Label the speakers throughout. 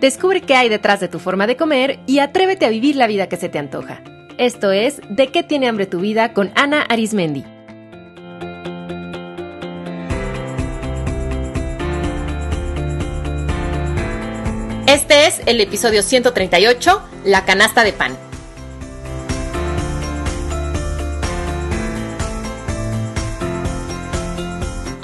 Speaker 1: Descubre qué hay detrás de tu forma de comer y atrévete a vivir la vida que se te antoja. Esto es De qué tiene hambre tu vida con Ana Arismendi. Este es el episodio 138, La canasta de pan.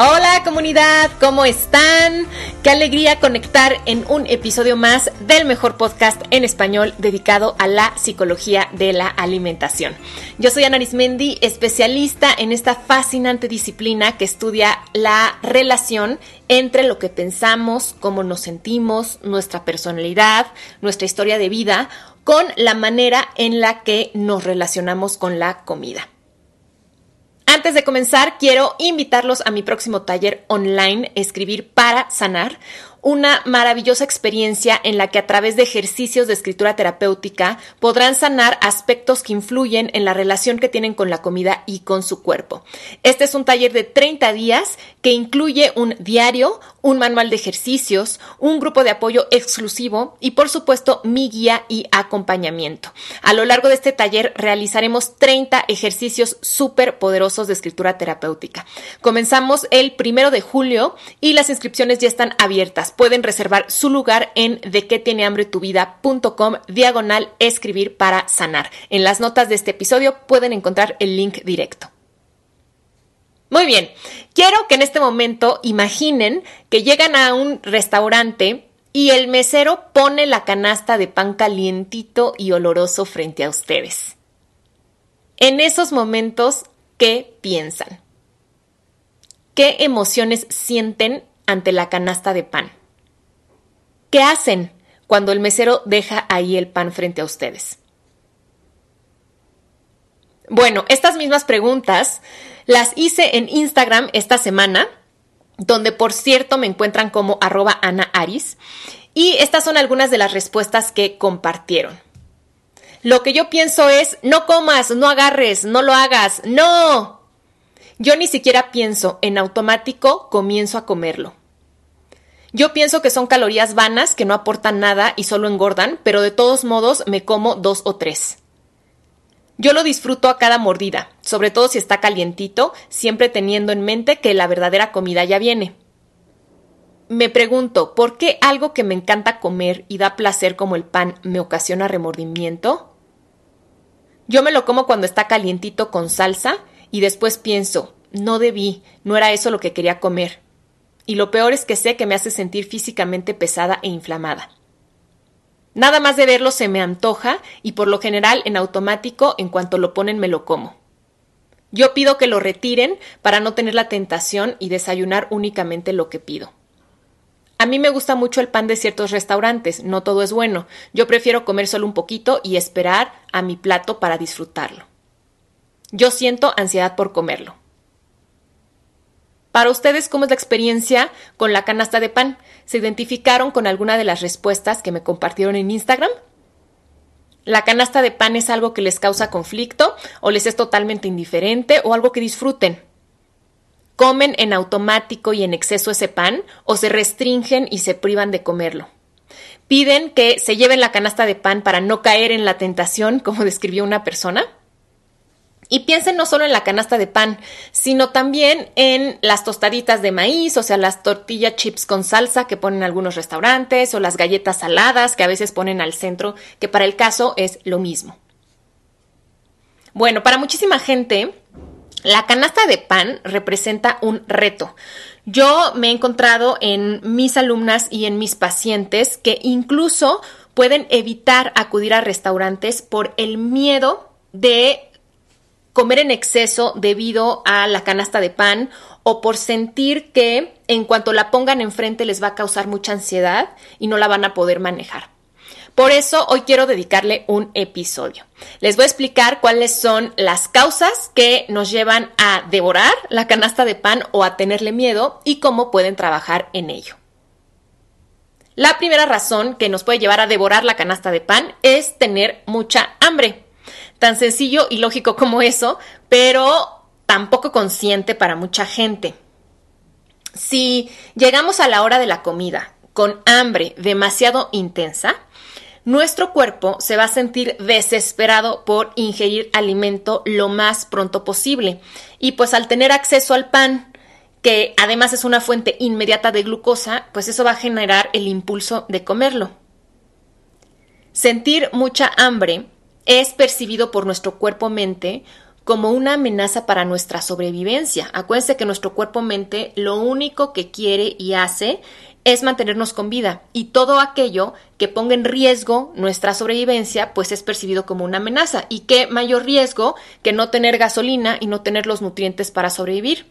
Speaker 1: Hola comunidad, ¿cómo están? Qué alegría conectar en un episodio más del mejor podcast en español dedicado a la psicología de la alimentación. Yo soy Ana Arismendi, especialista en esta fascinante disciplina que estudia la relación entre lo que pensamos, cómo nos sentimos, nuestra personalidad, nuestra historia de vida, con la manera en la que nos relacionamos con la comida. Antes de comenzar, quiero invitarlos a mi próximo taller online, Escribir para Sanar, una maravillosa experiencia en la que a través de ejercicios de escritura terapéutica podrán sanar aspectos que influyen en la relación que tienen con la comida y con su cuerpo. Este es un taller de 30 días que incluye un diario, un manual de ejercicios, un grupo de apoyo exclusivo y por supuesto mi guía y acompañamiento. A lo largo de este taller realizaremos 30 ejercicios súper poderosos de escritura terapéutica. Comenzamos el primero de julio y las inscripciones ya están abiertas pueden reservar su lugar en de qué tiene hambre tu vida.com diagonal escribir para sanar. En las notas de este episodio pueden encontrar el link directo. Muy bien, quiero que en este momento imaginen que llegan a un restaurante y el mesero pone la canasta de pan calientito y oloroso frente a ustedes. En esos momentos, ¿qué piensan? ¿Qué emociones sienten ante la canasta de pan? ¿Qué hacen cuando el mesero deja ahí el pan frente a ustedes? Bueno, estas mismas preguntas las hice en Instagram esta semana, donde por cierto me encuentran como arroba Ana y estas son algunas de las respuestas que compartieron. Lo que yo pienso es, no comas, no agarres, no lo hagas, no. Yo ni siquiera pienso, en automático comienzo a comerlo. Yo pienso que son calorías vanas que no aportan nada y solo engordan, pero de todos modos me como dos o tres. Yo lo disfruto a cada mordida, sobre todo si está calientito, siempre teniendo en mente que la verdadera comida ya viene. Me pregunto, ¿por qué algo que me encanta comer y da placer como el pan me ocasiona remordimiento? Yo me lo como cuando está calientito con salsa y después pienso, no debí, no era eso lo que quería comer. Y lo peor es que sé que me hace sentir físicamente pesada e inflamada. Nada más de verlo se me antoja y por lo general en automático en cuanto lo ponen me lo como. Yo pido que lo retiren para no tener la tentación y desayunar únicamente lo que pido. A mí me gusta mucho el pan de ciertos restaurantes, no todo es bueno. Yo prefiero comer solo un poquito y esperar a mi plato para disfrutarlo. Yo siento ansiedad por comerlo. Para ustedes, ¿cómo es la experiencia con la canasta de pan? ¿Se identificaron con alguna de las respuestas que me compartieron en Instagram? ¿La canasta de pan es algo que les causa conflicto o les es totalmente indiferente o algo que disfruten? ¿Comen en automático y en exceso ese pan o se restringen y se privan de comerlo? ¿Piden que se lleven la canasta de pan para no caer en la tentación, como describió una persona? Y piensen no solo en la canasta de pan, sino también en las tostaditas de maíz, o sea, las tortilla chips con salsa que ponen algunos restaurantes, o las galletas saladas que a veces ponen al centro, que para el caso es lo mismo. Bueno, para muchísima gente, la canasta de pan representa un reto. Yo me he encontrado en mis alumnas y en mis pacientes que incluso pueden evitar acudir a restaurantes por el miedo de comer en exceso debido a la canasta de pan o por sentir que en cuanto la pongan enfrente les va a causar mucha ansiedad y no la van a poder manejar. Por eso hoy quiero dedicarle un episodio. Les voy a explicar cuáles son las causas que nos llevan a devorar la canasta de pan o a tenerle miedo y cómo pueden trabajar en ello. La primera razón que nos puede llevar a devorar la canasta de pan es tener mucha hambre tan sencillo y lógico como eso, pero tampoco consciente para mucha gente. Si llegamos a la hora de la comida con hambre demasiado intensa, nuestro cuerpo se va a sentir desesperado por ingerir alimento lo más pronto posible. Y pues al tener acceso al pan, que además es una fuente inmediata de glucosa, pues eso va a generar el impulso de comerlo. Sentir mucha hambre es percibido por nuestro cuerpo-mente como una amenaza para nuestra sobrevivencia. Acuérdense que nuestro cuerpo-mente lo único que quiere y hace es mantenernos con vida y todo aquello que ponga en riesgo nuestra sobrevivencia pues es percibido como una amenaza y qué mayor riesgo que no tener gasolina y no tener los nutrientes para sobrevivir.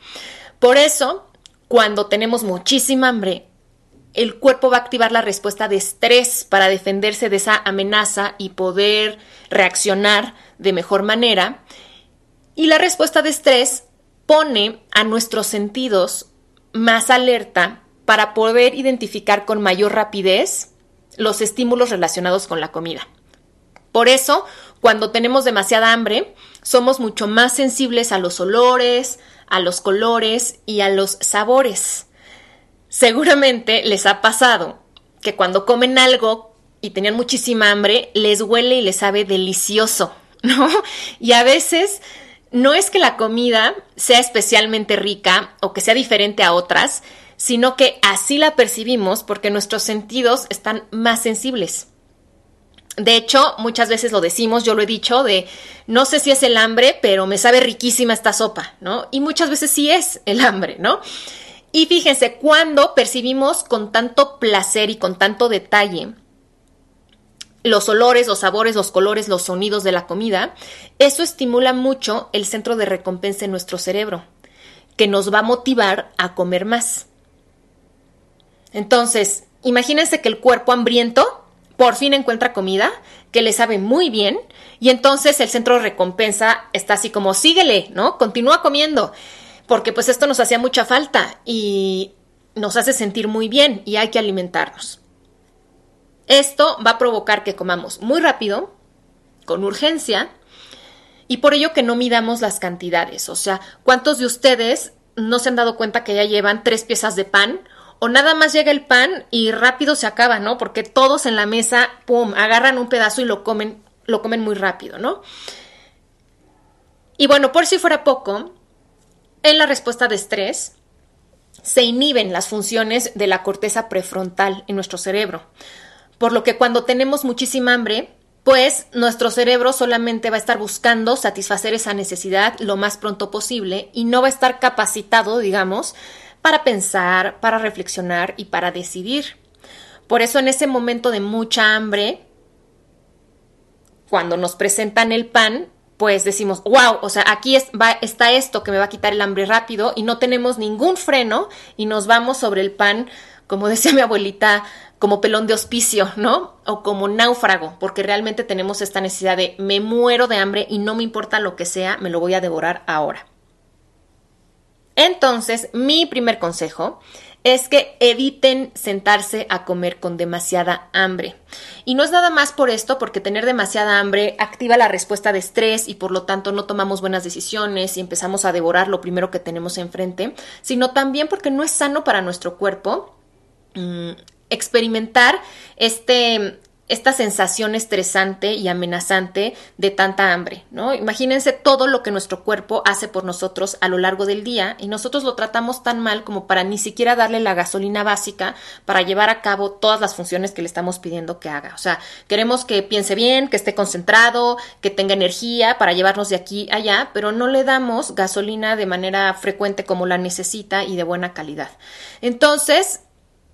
Speaker 1: Por eso, cuando tenemos muchísima hambre, el cuerpo va a activar la respuesta de estrés para defenderse de esa amenaza y poder reaccionar de mejor manera. Y la respuesta de estrés pone a nuestros sentidos más alerta para poder identificar con mayor rapidez los estímulos relacionados con la comida. Por eso, cuando tenemos demasiada hambre, somos mucho más sensibles a los olores, a los colores y a los sabores. Seguramente les ha pasado que cuando comen algo y tenían muchísima hambre, les huele y les sabe delicioso, ¿no? Y a veces no es que la comida sea especialmente rica o que sea diferente a otras, sino que así la percibimos porque nuestros sentidos están más sensibles. De hecho, muchas veces lo decimos, yo lo he dicho, de no sé si es el hambre, pero me sabe riquísima esta sopa, ¿no? Y muchas veces sí es el hambre, ¿no? Y fíjense, cuando percibimos con tanto placer y con tanto detalle los olores, los sabores, los colores, los sonidos de la comida, eso estimula mucho el centro de recompensa en nuestro cerebro, que nos va a motivar a comer más. Entonces, imagínense que el cuerpo hambriento por fin encuentra comida que le sabe muy bien y entonces el centro de recompensa está así como síguele, ¿no? Continúa comiendo, porque pues esto nos hacía mucha falta y nos hace sentir muy bien y hay que alimentarnos. Esto va a provocar que comamos muy rápido, con urgencia, y por ello que no midamos las cantidades. O sea, ¿cuántos de ustedes no se han dado cuenta que ya llevan tres piezas de pan o nada más llega el pan y rápido se acaba, ¿no? Porque todos en la mesa, pum, agarran un pedazo y lo comen, lo comen muy rápido, ¿no? Y bueno, por si fuera poco, en la respuesta de estrés se inhiben las funciones de la corteza prefrontal en nuestro cerebro, por lo que cuando tenemos muchísima hambre, pues nuestro cerebro solamente va a estar buscando satisfacer esa necesidad lo más pronto posible y no va a estar capacitado, digamos, para pensar, para reflexionar y para decidir. Por eso en ese momento de mucha hambre, cuando nos presentan el pan, pues decimos, wow, o sea, aquí está esto que me va a quitar el hambre rápido y no tenemos ningún freno y nos vamos sobre el pan, como decía mi abuelita, como pelón de hospicio, ¿no? O como náufrago, porque realmente tenemos esta necesidad de me muero de hambre y no me importa lo que sea, me lo voy a devorar ahora. Entonces, mi primer consejo es que eviten sentarse a comer con demasiada hambre. Y no es nada más por esto, porque tener demasiada hambre activa la respuesta de estrés y por lo tanto no tomamos buenas decisiones y empezamos a devorar lo primero que tenemos enfrente, sino también porque no es sano para nuestro cuerpo mm, experimentar este esta sensación estresante y amenazante de tanta hambre, ¿no? Imagínense todo lo que nuestro cuerpo hace por nosotros a lo largo del día y nosotros lo tratamos tan mal como para ni siquiera darle la gasolina básica para llevar a cabo todas las funciones que le estamos pidiendo que haga. O sea, queremos que piense bien, que esté concentrado, que tenga energía para llevarnos de aquí a allá, pero no le damos gasolina de manera frecuente como la necesita y de buena calidad. Entonces,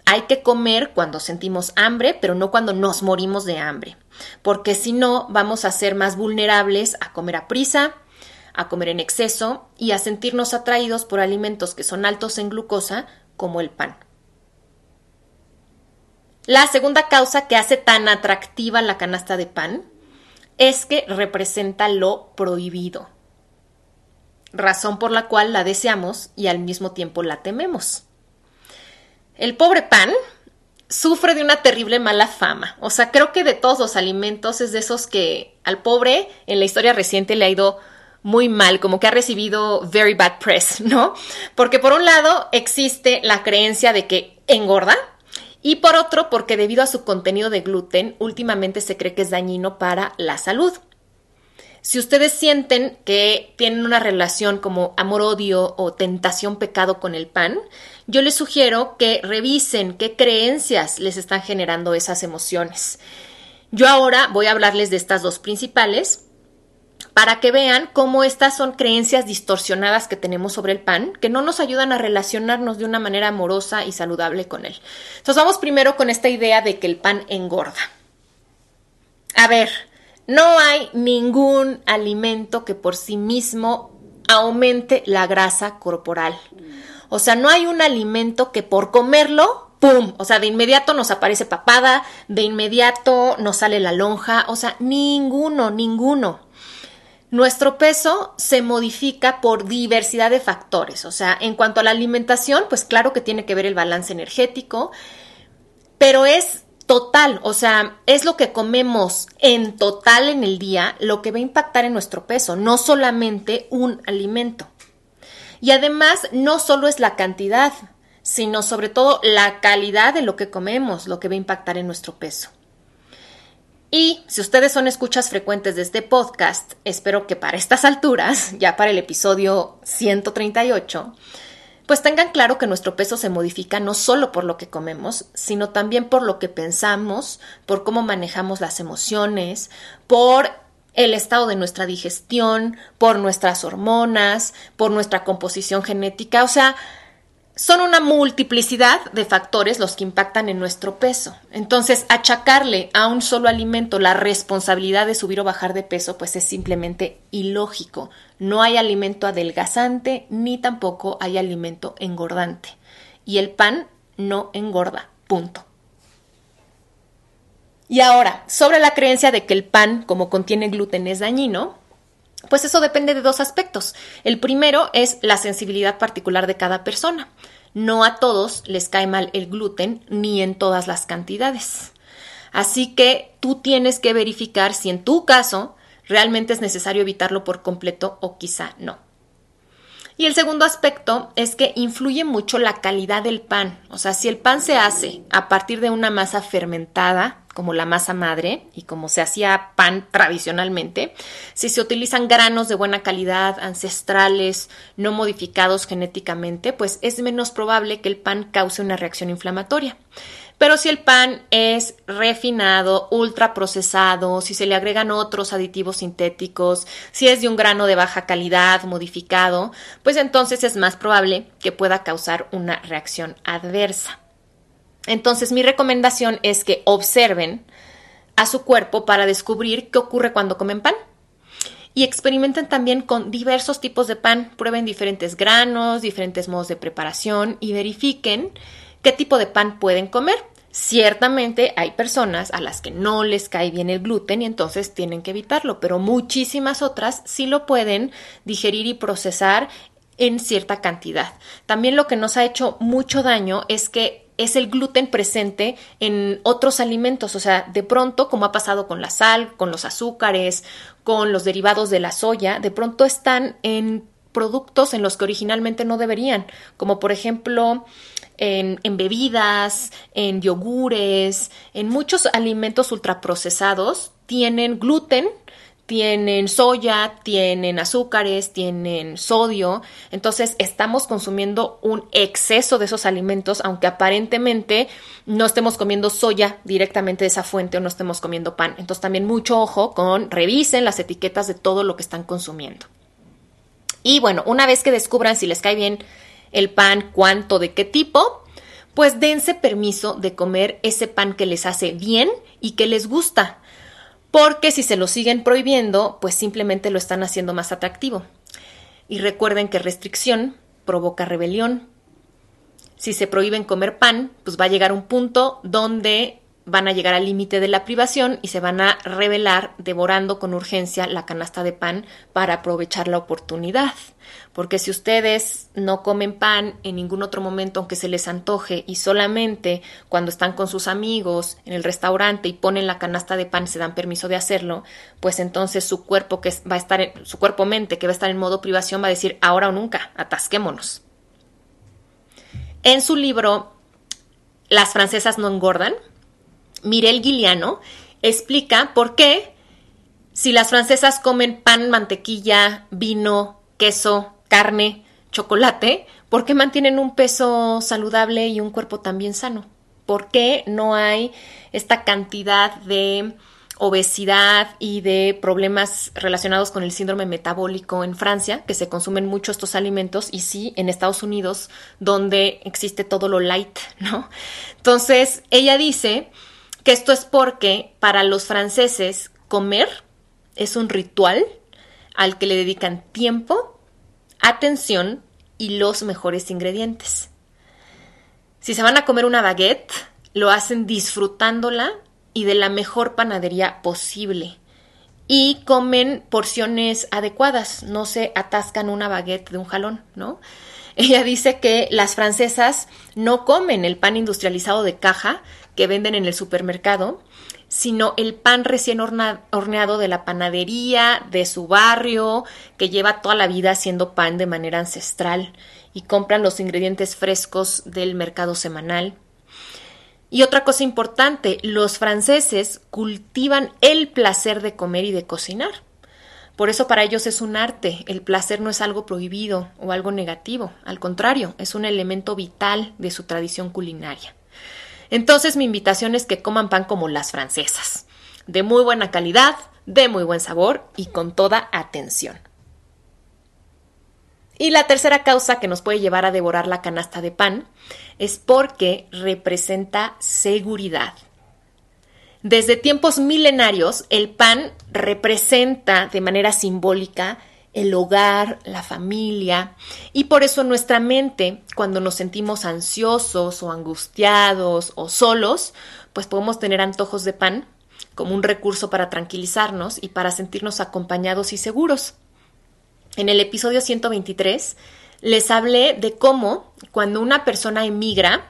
Speaker 1: hay que comer cuando sentimos hambre, pero no cuando nos morimos de hambre, porque si no vamos a ser más vulnerables a comer a prisa, a comer en exceso y a sentirnos atraídos por alimentos que son altos en glucosa, como el pan. La segunda causa que hace tan atractiva la canasta de pan es que representa lo prohibido, razón por la cual la deseamos y al mismo tiempo la tememos. El pobre pan sufre de una terrible mala fama. O sea, creo que de todos los alimentos es de esos que al pobre en la historia reciente le ha ido muy mal, como que ha recibido very bad press, ¿no? Porque por un lado existe la creencia de que engorda Y por otro, porque debido a su contenido de gluten, últimamente se cree que es dañino para la salud. Si ustedes sienten que tienen una relación como amor-odio o tentación-pecado con el pan, yo les sugiero que revisen qué creencias les están generando esas emociones. Yo ahora voy a hablarles de estas dos principales para que vean cómo estas son creencias distorsionadas que tenemos sobre el pan, que no nos ayudan a relacionarnos de una manera amorosa y saludable con él. Entonces vamos primero con esta idea de que el pan engorda. A ver, no hay ningún alimento que por sí mismo aumente la grasa corporal. O sea, no hay un alimento que por comerlo, ¡pum! O sea, de inmediato nos aparece papada, de inmediato nos sale la lonja, o sea, ninguno, ninguno. Nuestro peso se modifica por diversidad de factores, o sea, en cuanto a la alimentación, pues claro que tiene que ver el balance energético, pero es total, o sea, es lo que comemos en total en el día lo que va a impactar en nuestro peso, no solamente un alimento. Y además, no solo es la cantidad, sino sobre todo la calidad de lo que comemos, lo que va a impactar en nuestro peso. Y si ustedes son escuchas frecuentes de este podcast, espero que para estas alturas, ya para el episodio 138, pues tengan claro que nuestro peso se modifica no solo por lo que comemos, sino también por lo que pensamos, por cómo manejamos las emociones, por el estado de nuestra digestión, por nuestras hormonas, por nuestra composición genética, o sea, son una multiplicidad de factores los que impactan en nuestro peso. Entonces, achacarle a un solo alimento la responsabilidad de subir o bajar de peso, pues es simplemente ilógico. No hay alimento adelgazante ni tampoco hay alimento engordante. Y el pan no engorda. Punto. Y ahora, sobre la creencia de que el pan, como contiene gluten, es dañino, pues eso depende de dos aspectos. El primero es la sensibilidad particular de cada persona. No a todos les cae mal el gluten ni en todas las cantidades. Así que tú tienes que verificar si en tu caso realmente es necesario evitarlo por completo o quizá no. Y el segundo aspecto es que influye mucho la calidad del pan. O sea, si el pan se hace a partir de una masa fermentada, como la masa madre y como se hacía pan tradicionalmente, si se utilizan granos de buena calidad, ancestrales, no modificados genéticamente, pues es menos probable que el pan cause una reacción inflamatoria. Pero si el pan es refinado, ultra procesado, si se le agregan otros aditivos sintéticos, si es de un grano de baja calidad, modificado, pues entonces es más probable que pueda causar una reacción adversa. Entonces mi recomendación es que observen a su cuerpo para descubrir qué ocurre cuando comen pan. Y experimenten también con diversos tipos de pan, prueben diferentes granos, diferentes modos de preparación y verifiquen ¿Qué tipo de pan pueden comer? Ciertamente hay personas a las que no les cae bien el gluten y entonces tienen que evitarlo, pero muchísimas otras sí lo pueden digerir y procesar en cierta cantidad. También lo que nos ha hecho mucho daño es que es el gluten presente en otros alimentos, o sea, de pronto, como ha pasado con la sal, con los azúcares, con los derivados de la soya, de pronto están en productos en los que originalmente no deberían, como por ejemplo en, bebidas, en yogures, en muchos alimentos ultraprocesados tienen gluten, tienen soya, tienen azúcares, tienen sodio. Entonces estamos consumiendo un exceso de esos alimentos, aunque aparentemente no estemos comiendo soya directamente de esa fuente o no estemos comiendo pan. Entonces también mucho ojo con revisen las etiquetas de todo lo que están consumiendo. Y bueno, una vez que descubran si les cae bien el pan, cuánto, de qué tipo, pues dense permiso de comer ese pan que les hace bien y que les gusta, porque si se lo siguen prohibiendo, pues simplemente lo están haciendo más atractivo. Y recuerden que restricción provoca rebelión. Si se prohíben comer pan, pues va a llegar un punto donde van a llegar al límite de la privación y se van a revelar devorando con urgencia la canasta de pan para aprovechar la oportunidad. Porque si ustedes no comen pan en ningún otro momento aunque se les antoje y solamente cuando están con sus amigos en el restaurante y ponen la canasta de pan se dan permiso de hacerlo, pues entonces su cuerpo que va a estar en, su cuerpo mente que va a estar en modo privación va a decir ahora o nunca, atasquémonos. En su libro las francesas no engordan, Mirel Guiliano explica por qué si las francesas comen pan, mantequilla, vino, queso, carne, chocolate, ¿por qué mantienen un peso saludable y un cuerpo también sano? ¿Por qué no hay esta cantidad de obesidad y de problemas relacionados con el síndrome metabólico en Francia, que se consumen mucho estos alimentos, y sí en Estados Unidos, donde existe todo lo light, ¿no? Entonces, ella dice que esto es porque para los franceses comer es un ritual al que le dedican tiempo, atención y los mejores ingredientes. Si se van a comer una baguette, lo hacen disfrutándola y de la mejor panadería posible. Y comen porciones adecuadas, no se atascan una baguette de un jalón, ¿no? Ella dice que las francesas no comen el pan industrializado de caja que venden en el supermercado, sino el pan recién horneado de la panadería, de su barrio, que lleva toda la vida haciendo pan de manera ancestral y compran los ingredientes frescos del mercado semanal. Y otra cosa importante, los franceses cultivan el placer de comer y de cocinar. Por eso para ellos es un arte, el placer no es algo prohibido o algo negativo, al contrario, es un elemento vital de su tradición culinaria. Entonces mi invitación es que coman pan como las francesas, de muy buena calidad, de muy buen sabor y con toda atención. Y la tercera causa que nos puede llevar a devorar la canasta de pan es porque representa seguridad. Desde tiempos milenarios, el pan representa de manera simbólica el hogar, la familia, y por eso nuestra mente, cuando nos sentimos ansiosos o angustiados o solos, pues podemos tener antojos de pan como un recurso para tranquilizarnos y para sentirnos acompañados y seguros. En el episodio 123 les hablé de cómo cuando una persona emigra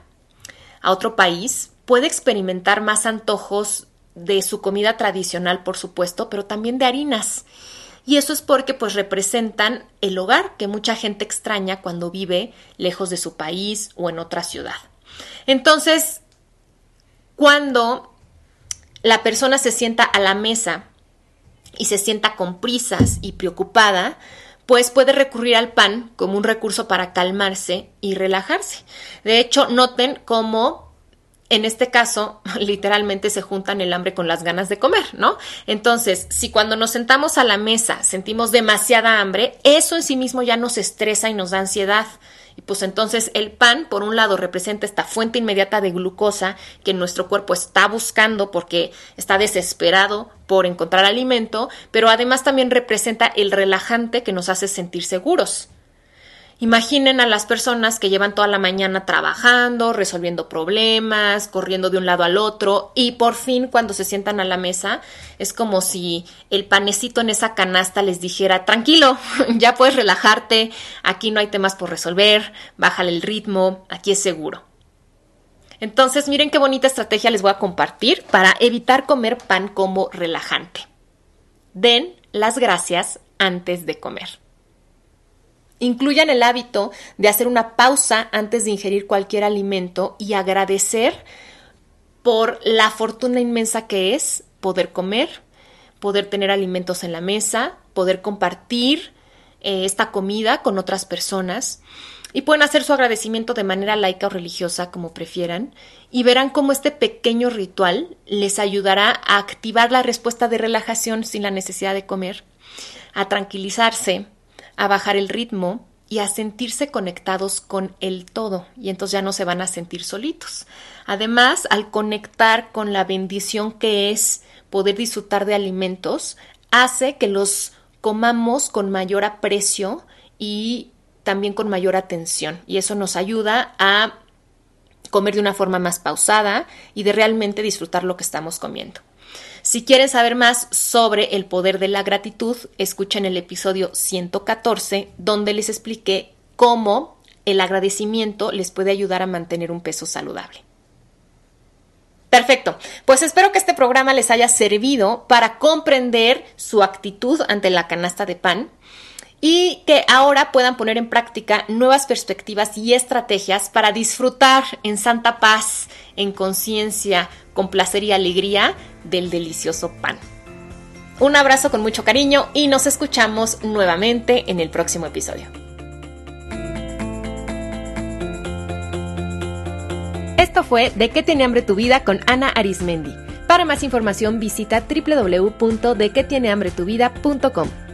Speaker 1: a otro país puede experimentar más antojos de su comida tradicional, por supuesto, pero también de harinas y eso es porque pues representan el hogar que mucha gente extraña cuando vive lejos de su país o en otra ciudad. Entonces, cuando la persona se sienta a la mesa y se sienta con prisas y preocupada, pues puede recurrir al pan como un recurso para calmarse y relajarse. De hecho, noten cómo en este caso, literalmente se juntan el hambre con las ganas de comer, ¿no? Entonces, si cuando nos sentamos a la mesa sentimos demasiada hambre, eso en sí mismo ya nos estresa y nos da ansiedad. Y pues entonces el pan, por un lado, representa esta fuente inmediata de glucosa que nuestro cuerpo está buscando porque está desesperado por encontrar alimento, pero además también representa el relajante que nos hace sentir seguros. Imaginen a las personas que llevan toda la mañana trabajando, resolviendo problemas, corriendo de un lado al otro y por fin cuando se sientan a la mesa es como si el panecito en esa canasta les dijera, tranquilo, ya puedes relajarte, aquí no hay temas por resolver, bájale el ritmo, aquí es seguro. Entonces miren qué bonita estrategia les voy a compartir para evitar comer pan como relajante. Den las gracias antes de comer. Incluyan el hábito de hacer una pausa antes de ingerir cualquier alimento y agradecer por la fortuna inmensa que es poder comer, poder tener alimentos en la mesa, poder compartir eh, esta comida con otras personas. Y pueden hacer su agradecimiento de manera laica o religiosa como prefieran y verán cómo este pequeño ritual les ayudará a activar la respuesta de relajación sin la necesidad de comer, a tranquilizarse, a bajar el ritmo y a sentirse conectados con el todo y entonces ya no se van a sentir solitos. Además, al conectar con la bendición que es poder disfrutar de alimentos, hace que los comamos con mayor aprecio y también con mayor atención y eso nos ayuda a comer de una forma más pausada y de realmente disfrutar lo que estamos comiendo. Si quieren saber más sobre el poder de la gratitud, escuchen el episodio 114 donde les expliqué cómo el agradecimiento les puede ayudar a mantener un peso saludable. Perfecto, pues espero que este programa les haya servido para comprender su actitud ante la canasta de pan y que ahora puedan poner en práctica nuevas perspectivas y estrategias para disfrutar en santa paz en conciencia, con placer y alegría del delicioso pan. Un abrazo con mucho cariño y nos escuchamos nuevamente en el próximo episodio. Esto fue De qué tiene hambre tu vida con Ana Arismendi. Para más información visita www.dequetienehambretuvida.com.